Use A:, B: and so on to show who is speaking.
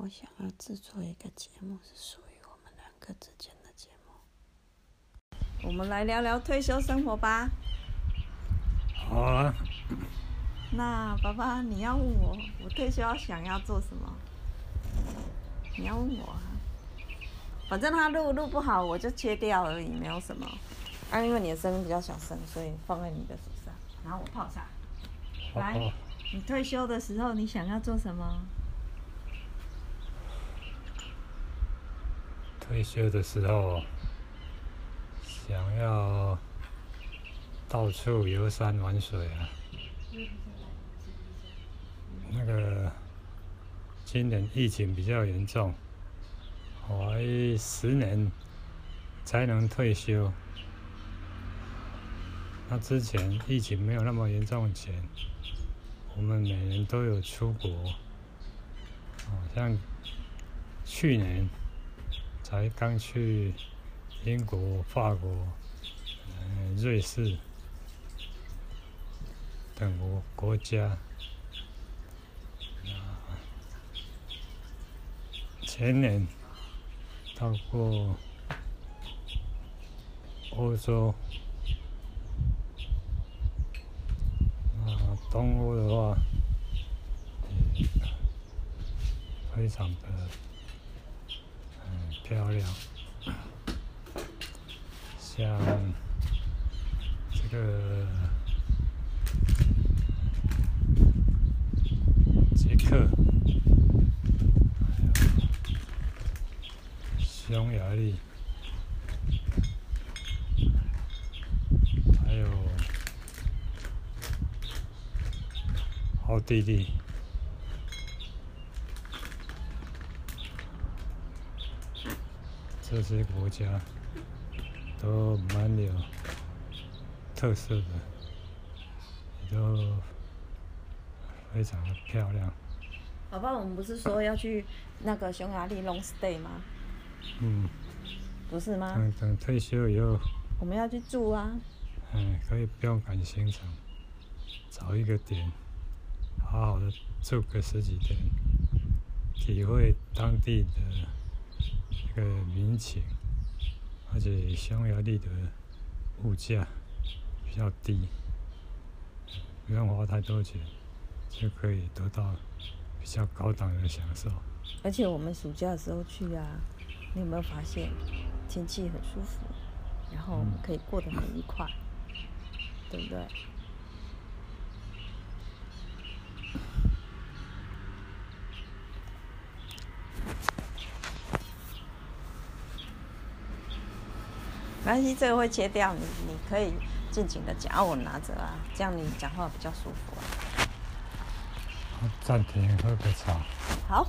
A: 我想要制作一个节目，是属于我们两个之间的节目。我们来聊聊退休生活吧。
B: 好啊，
A: 那爸爸，你要问我，我退休要想要做什么？你要问我啊？反正他录录不好，我就切掉而已，没有什么。啊，因为你的声音比较小声，所以放在你的手上，然后我泡茶。来
B: 好，
A: 你退休的时候，你想要做什么？
B: 退休的时候想要到处游山玩水啊。那个今年疫情比较严重，我十年才能退休。那之前疫情没有那么严重前，我们每年都有出国，好像去年才刚去英国、法国、呃瑞士等国国家。前年到过欧洲，那东欧的话，非常的漂亮，像这个捷克，匈牙利，还有奥地利。这些国家都蛮有特色的，也都非常的漂亮。
A: 好吧，我们不是说要去那个匈牙利 long stay 吗？
B: 嗯，
A: 不是吗？
B: 等等退休以后，
A: 我们要去住啊。
B: 嗯，可以不用赶行程，找一个点，好好的住个十几天，体会当地的一个民情，而且匈牙利的物价比较低，不用花太多钱，就可以得到比较高档的享受。
A: 而且我们暑假的时候去啊，你有没有发现天气很舒服，然后我们可以过得很愉快，对不对？关系，这个会切掉，你你可以尽情的讲，啊我拿着啊，这样你讲话比较舒服啊。
B: 暂停喝杯茶。
A: 好。